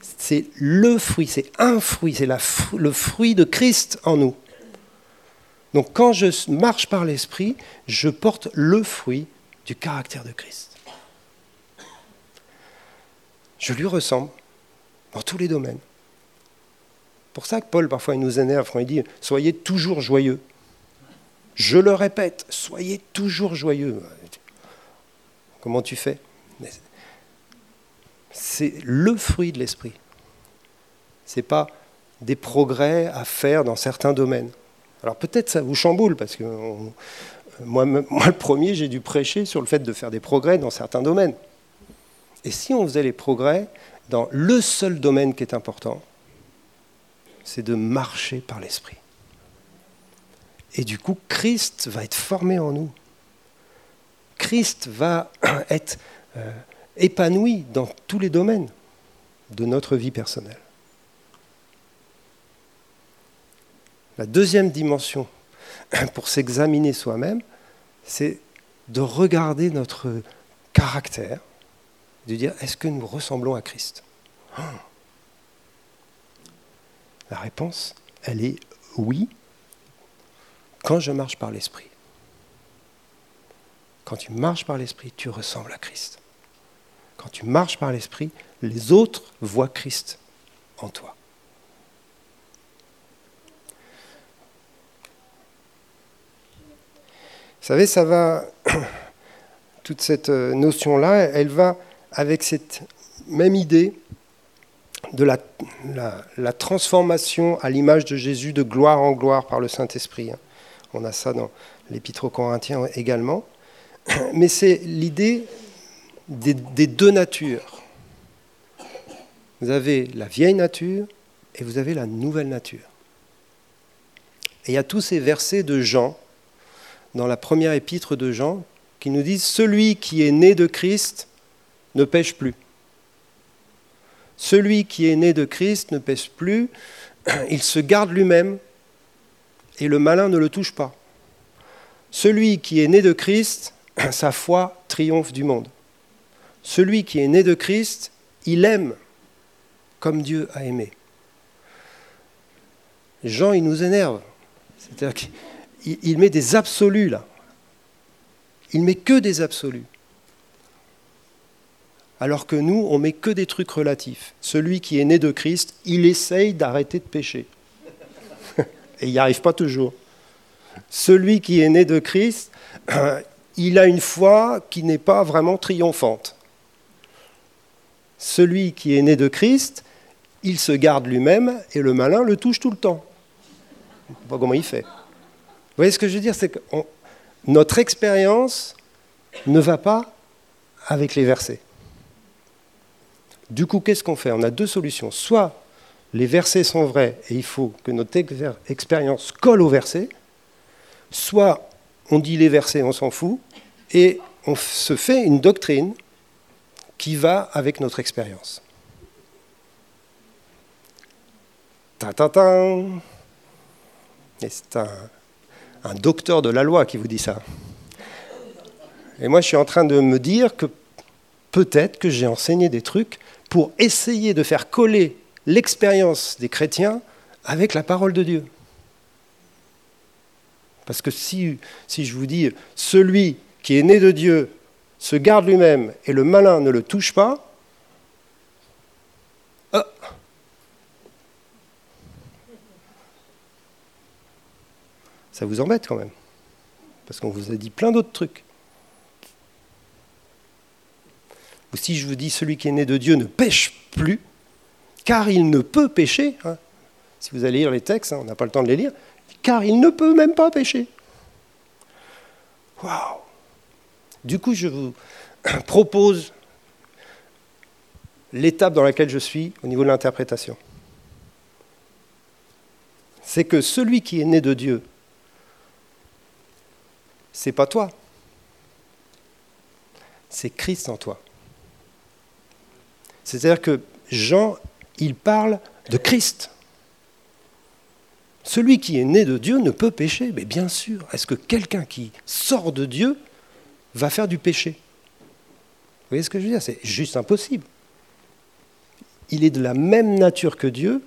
C'est le fruit, c'est un fruit, c'est le fruit de Christ en nous. Donc quand je marche par l'Esprit, je porte le fruit du caractère de Christ. Je lui ressemble dans tous les domaines. Pour ça que Paul, parfois, il nous énerve quand il dit Soyez toujours joyeux. Je le répète, soyez toujours joyeux. Comment tu fais? C'est le fruit de l'esprit. Ce n'est pas des progrès à faire dans certains domaines. Alors peut-être ça vous chamboule, parce que moi, le premier, j'ai dû prêcher sur le fait de faire des progrès dans certains domaines. Et si on faisait les progrès dans le seul domaine qui est important, c'est de marcher par l'esprit. Et du coup, Christ va être formé en nous. Christ va être euh, épanoui dans tous les domaines de notre vie personnelle. La deuxième dimension pour s'examiner soi-même, c'est de regarder notre caractère, de dire est-ce que nous ressemblons à Christ? La réponse, elle est oui, quand je marche par l'Esprit. Quand tu marches par l'Esprit, tu ressembles à Christ. Quand tu marches par l'Esprit, les autres voient Christ en toi. Vous savez, ça va, toute cette euh, notion-là, elle va avec cette même idée de la, transformation à l'image de Jésus de gloire en gloire par le Saint-Esprit. Hein. On a ça dans l'Épître aux Corinthiens également. Mais c'est l'idée des, deux natures. Vous avez la vieille nature et vous avez la nouvelle nature. Et il y a tous ces versets de Jean, dans la première épître de Jean, qui nous disent Celui qui est né de Christ ne pêche plus. Celui qui est né de Christ ne pêche plus, il se garde lui-même et le malin ne le touche pas. Celui qui est né de Christ, sa foi triomphe du monde celui qui est né de Christ, il aime comme Dieu a aimé. Jean, il nous énerve. C'est-à-dire qu'il met des absolus là. Il met que des absolus. Alors que nous, on met que des trucs relatifs. Celui qui est né de Christ, il essaye d'arrêter de pécher. Et il n'y arrive pas toujours. Celui qui est né de Christ, il a une foi qui n'est pas vraiment triomphante. Celui qui est né de Christ, il se garde lui-même et le malin le touche tout le temps. Je ne pas comment il fait. Vous voyez ce que je veux dire? C'est que notre expérience ne va pas avec les versets. Du coup, qu'est-ce qu'on fait On a deux solutions. Soit les versets sont vrais et il faut que notre expérience colle aux versets, soit on dit les versets, on s'en fout, et on se fait une doctrine qui va avec notre expérience. Ta ta ta c'est un docteur de la loi qui vous dit ça. Et moi, je suis en train de me dire que peut-être que j'ai enseigné des trucs pour essayer de faire coller l'expérience des chrétiens avec la parole de Dieu. Parce que si, je vous dis, celui qui est né de Dieu se garde lui-même et le malin ne le touche pas, ah, ça vous embête quand même. Parce qu'on vous a dit plein d'autres trucs. Ou si je vous dis celui qui est né de Dieu ne pêche plus, car il ne peut pécher. Hein. Si vous allez lire les textes, hein, on n'a pas le temps de les lire, car il ne peut même pas pécher. Waouh Du coup, je vous propose l'étape dans laquelle je suis au niveau de l'interprétation. C'est que celui qui est né de Dieu, c'est pas toi. C'est Christ en toi. C'est-à-dire que Jean, il parle de Christ. Celui qui est né de Dieu ne peut pécher. Mais bien sûr, est-ce que quelqu'un qui sort de Dieu va faire du péché? Vous voyez ce que je veux dire? C'est juste impossible. Il est de la même nature que Dieu,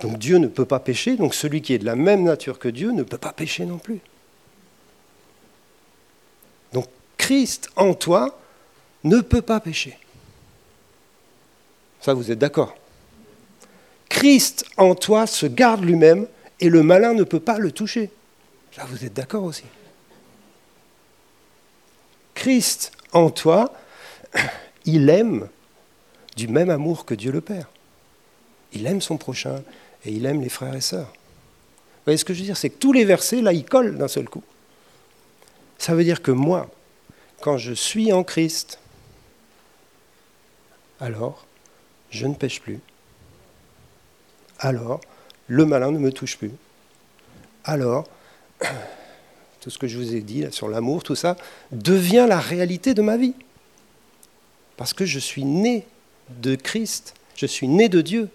donc Dieu ne peut pas pécher, donc celui qui est de la même nature que Dieu ne peut pas pécher non plus. Donc Christ en toi ne peut pas pécher. Ça, vous êtes d'accord Christ en toi se garde lui-même et le malin ne peut pas le toucher. Ça, vous êtes d'accord aussi Christ en toi, il aime du même amour que Dieu le Père. Il aime son prochain et il aime les frères et sœurs. Vous voyez ce que je veux dire? C'est que tous les versets, là, ils collent d'un seul coup. Ça veut dire que moi, quand je suis en Christ, alors je ne pêche plus. Alors, le malin ne me touche plus. Alors, tout ce que je vous ai dit sur l'amour, tout ça, devient la réalité de ma vie. Parce que je suis né de Christ, je suis né de Dieu.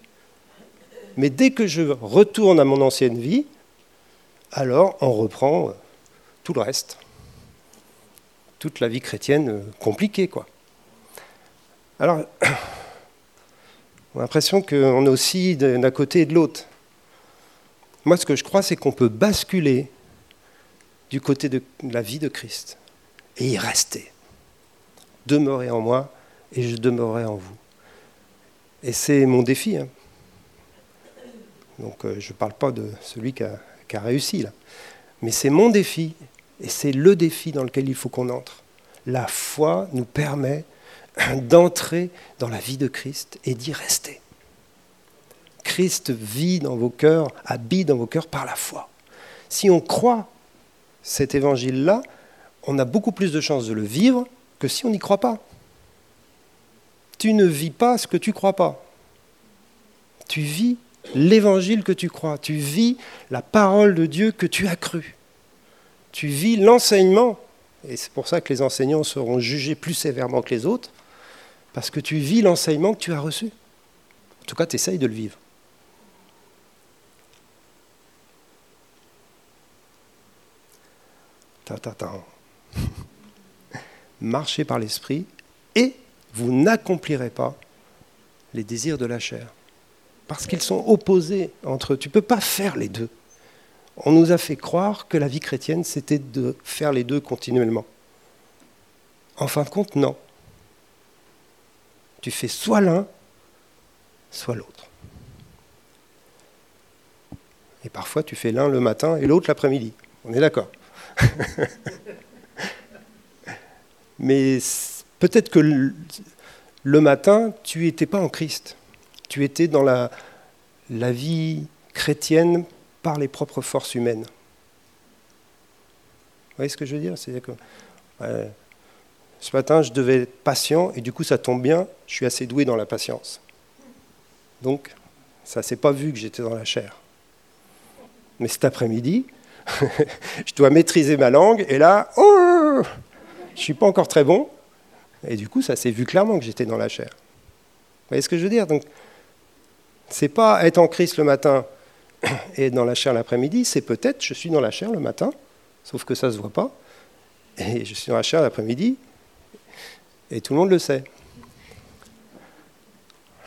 Mais dès que je retourne à mon ancienne vie, alors on reprend euh, tout le reste. Toute la vie chrétienne euh, compliquée, quoi. Alors, On a l'impression qu'on est aussi d'un côté et de l'autre. Moi, ce que je crois, c'est qu'on peut basculer du côté de la vie de Christ et y rester. Demeurez en moi et je demeurerai en vous. Et c'est mon défi. Hein. Donc, euh, je ne parle pas de celui qui a, qui a réussi, là. Mais c'est mon défi et c'est le défi dans lequel il faut qu'on entre. La foi nous permet d'entrer dans la vie de Christ et d'y rester. Christ vit dans vos cœurs, habite dans vos cœurs par la foi. Si on croit cet évangile-là, on a beaucoup plus de chances de le vivre que si on n'y croit pas. Tu ne vis pas ce que tu crois pas. Tu vis l'évangile que tu crois. Tu vis la parole de Dieu que tu as cru. Tu vis l'enseignement. Et c'est pour ça que les enseignants seront jugés plus sévèrement que les autres parce que tu vis l'enseignement que tu as reçu. En tout cas, tu essayes de le vivre. Ta, ta, ta. Marchez par l'esprit et vous n'accomplirez pas les désirs de la chair. parce qu'ils sont opposés entre eux. Tu ne peux pas faire les deux. On nous a fait croire que la vie chrétienne, c'était de faire les deux continuellement. En fin de compte, non. Tu fais soit l'un, soit l'autre. Et parfois, tu fais l'un le matin et l'autre l'après-midi. On est d'accord. Mais peut-être que le matin, tu n'étais pas en Christ. Tu étais dans la, vie chrétienne par les propres forces humaines. Vous voyez ce que je veux dire? C'est que ce matin, je devais être patient et du coup, ça tombe bien, je suis assez doué dans la patience. Donc, ça ne s'est pas vu que j'étais dans la chair. Mais cet après-midi, je dois maîtriser ma langue et là, oh, je ne suis pas encore très bon. Et du coup, ça s'est vu clairement que j'étais dans la chair. Vous voyez ce que je veux dire? Donc, c'est pas être en Christ le matin et être dans la chair l'après-midi, c'est peut-être je suis dans la chair le matin, sauf que ça ne se voit pas, et je suis dans la chair l'après-midi, et tout le monde le sait.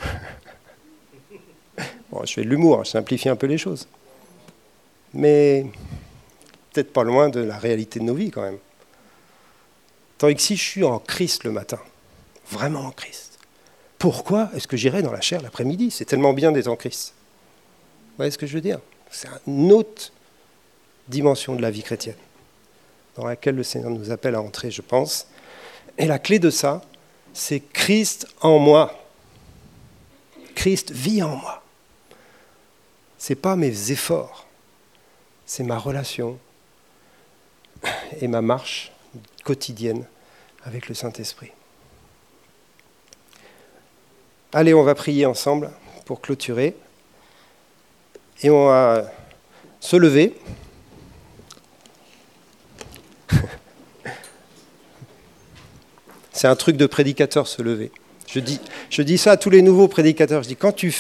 Bon, je fais de l'humour, je simplifie un peu les choses. Mais peut-être pas loin de la réalité de nos vies quand même. Tandis que si je suis en Christ le matin, vraiment en Christ, pourquoi est-ce que j'irai dans la chair l'après-midi? C'est tellement bien d'être en Christ. Vous voyez ce que je veux dire? C'est une autre dimension de la vie chrétienne dans laquelle le Seigneur nous appelle à entrer, je pense. Et la clé de ça, c'est Christ en moi. Christ vit en moi. Ce n'est pas mes efforts, c'est ma relation et ma marche quotidienne avec le Saint-Esprit. Allez, on va prier ensemble pour clôturer. Et on va se lever. C'est un truc de prédicateur, se lever. Je dis, ça à tous les nouveaux prédicateurs. Je dis, quand tu,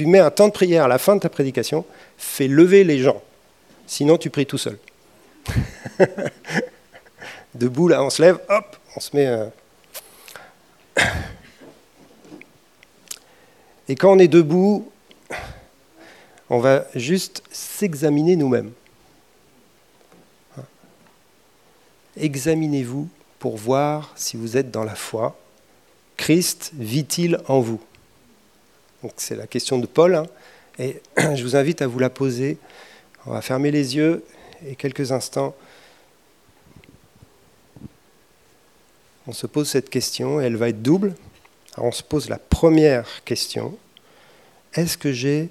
mets un temps de prière à la fin de ta prédication, fais lever les gens. Sinon, tu pries tout seul. Debout, là, on se lève, hop, on se met... Euh, Et quand on est debout, on va juste s'examiner nous-mêmes. Examinez-vous pour voir si vous êtes dans la foi. Christ vit-il en vous? C'est la question de Paul. Hein. et je vous invite à vous la poser. On va fermer les yeux et quelques instants. On se pose cette question et elle va être double. On se pose la première question. Est-ce que j'ai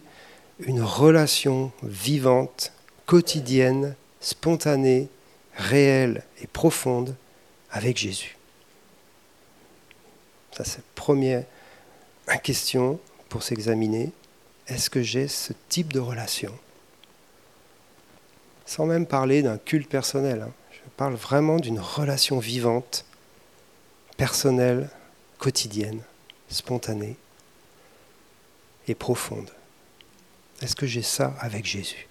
une relation vivante, quotidienne, spontanée, réelle et profonde avec Jésus Ça, c'est la première question pour s'examiner. Est-ce que j'ai ce type de relation? Sans même parler d'un culte personnel. Hein. Je parle vraiment d'une relation vivante, personnelle, quotidienne, spontanée et profonde. Est-ce que j'ai ça avec Jésus?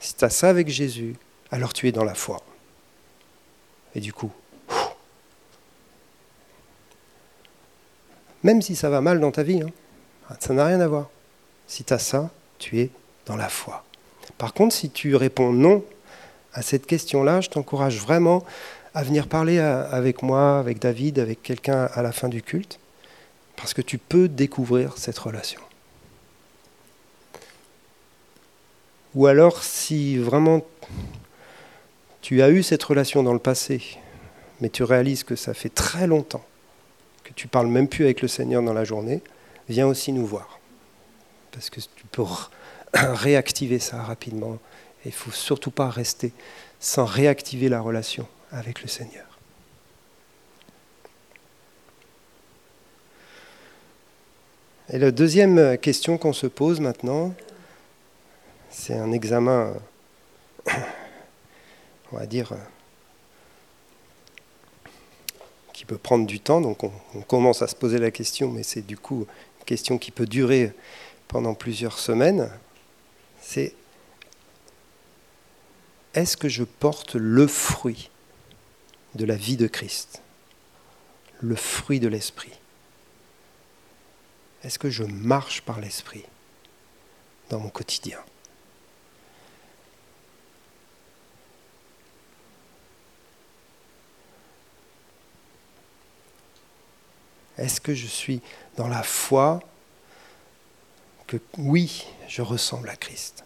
Si tu as ça avec Jésus, alors tu es dans la foi. Et du coup, même si ça va mal dans ta vie, hein, ça n'a rien à voir. Si tu as ça, tu es dans la foi. Par contre, si tu réponds non à cette question-là, je t'encourage vraiment à venir parler avec moi, avec David, avec quelqu'un à la fin du culte, parce que tu peux découvrir cette relation. Ou alors, si vraiment tu as eu cette relation dans le passé, mais tu réalises que ça fait très longtemps que tu parles même plus avec le Seigneur dans la journée, viens aussi nous voir. Parce que tu peux réactiver ça rapidement. Et il ne faut surtout pas rester sans réactiver la relation avec le Seigneur. Et la deuxième question qu'on se pose maintenant, c'est un examen, on va dire, qui peut prendre du temps. Donc on, commence à se poser la question, mais c'est du coup une question qui peut durer pendant plusieurs semaines. C'est est-ce que je porte le fruit de la vie de Christ, le fruit de l'Esprit? Est-ce que je marche par l'Esprit dans mon quotidien? Est-ce que je suis dans la foi que oui, je ressemble à Christ?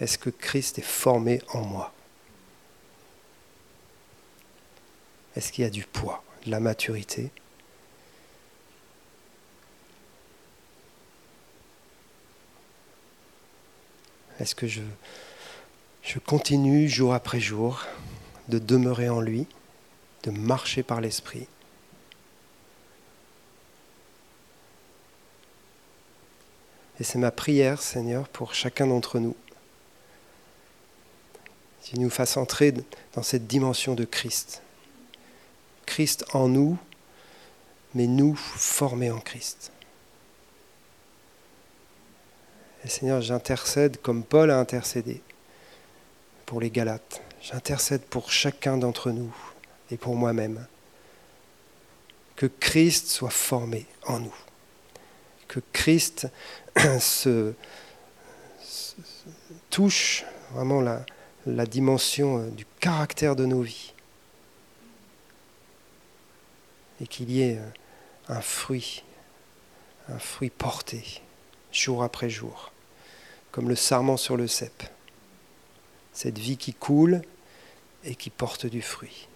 Est-ce que Christ est formé en moi? Est-ce qu'il y a du poids, de la maturité? Est-ce que je, continue jour après jour de demeurer en lui, de marcher par l'Esprit? Et c'est ma prière, Seigneur, pour chacun d'entre nous. Qu'il nous fasse entrer dans cette dimension de Christ. Christ en nous, mais nous formés en Christ. Et Seigneur, j'intercède comme Paul a intercédé pour les Galates. J'intercède pour chacun d'entre nous et pour moi-même. Que Christ soit formé en nous. Que Christ touche vraiment la, la dimension euh, du caractère de nos vies. Et qu'il y ait euh, un fruit, un fruit porté jour après jour, comme le sarment sur le cep. Cette vie qui coule et qui porte du fruit.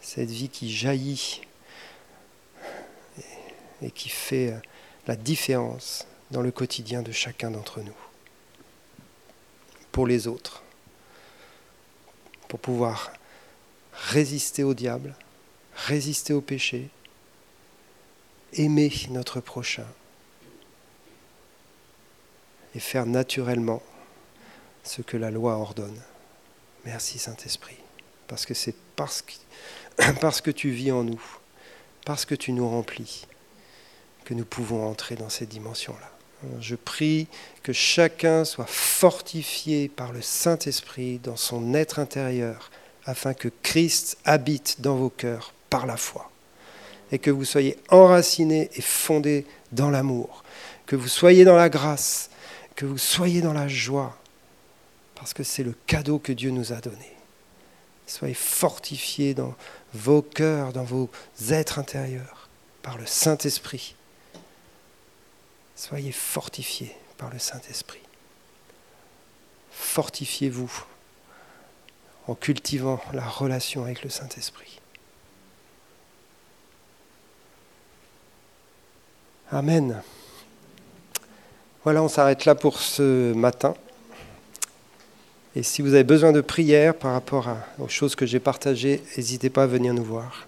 Cette vie qui jaillit et qui fait la différence dans le quotidien de chacun d'entre nous. Pour les autres. Pour pouvoir résister au diable, résister au péché, aimer notre prochain et faire naturellement ce que la loi ordonne. Merci Saint-Esprit, parce que c'est parce que, tu vis en nous, parce que tu nous remplis, que nous pouvons entrer dans ces dimensions-là. Je prie que chacun soit fortifié par le Saint-Esprit dans son être intérieur, afin que Christ habite dans vos cœurs par la foi, et que vous soyez enracinés et fondés dans l'amour, que vous soyez dans la grâce, que vous soyez dans la joie, parce que c'est le cadeau que Dieu nous a donné. Soyez fortifiés dans vos cœurs, dans vos êtres intérieurs, par le Saint-Esprit. Soyez fortifiés par le Saint-Esprit. Fortifiez-vous en cultivant la relation avec le Saint-Esprit. Amen. Voilà, on s'arrête là pour ce matin. Et si vous avez besoin de prière par rapport aux choses que j'ai partagées, n'hésitez pas à venir nous voir.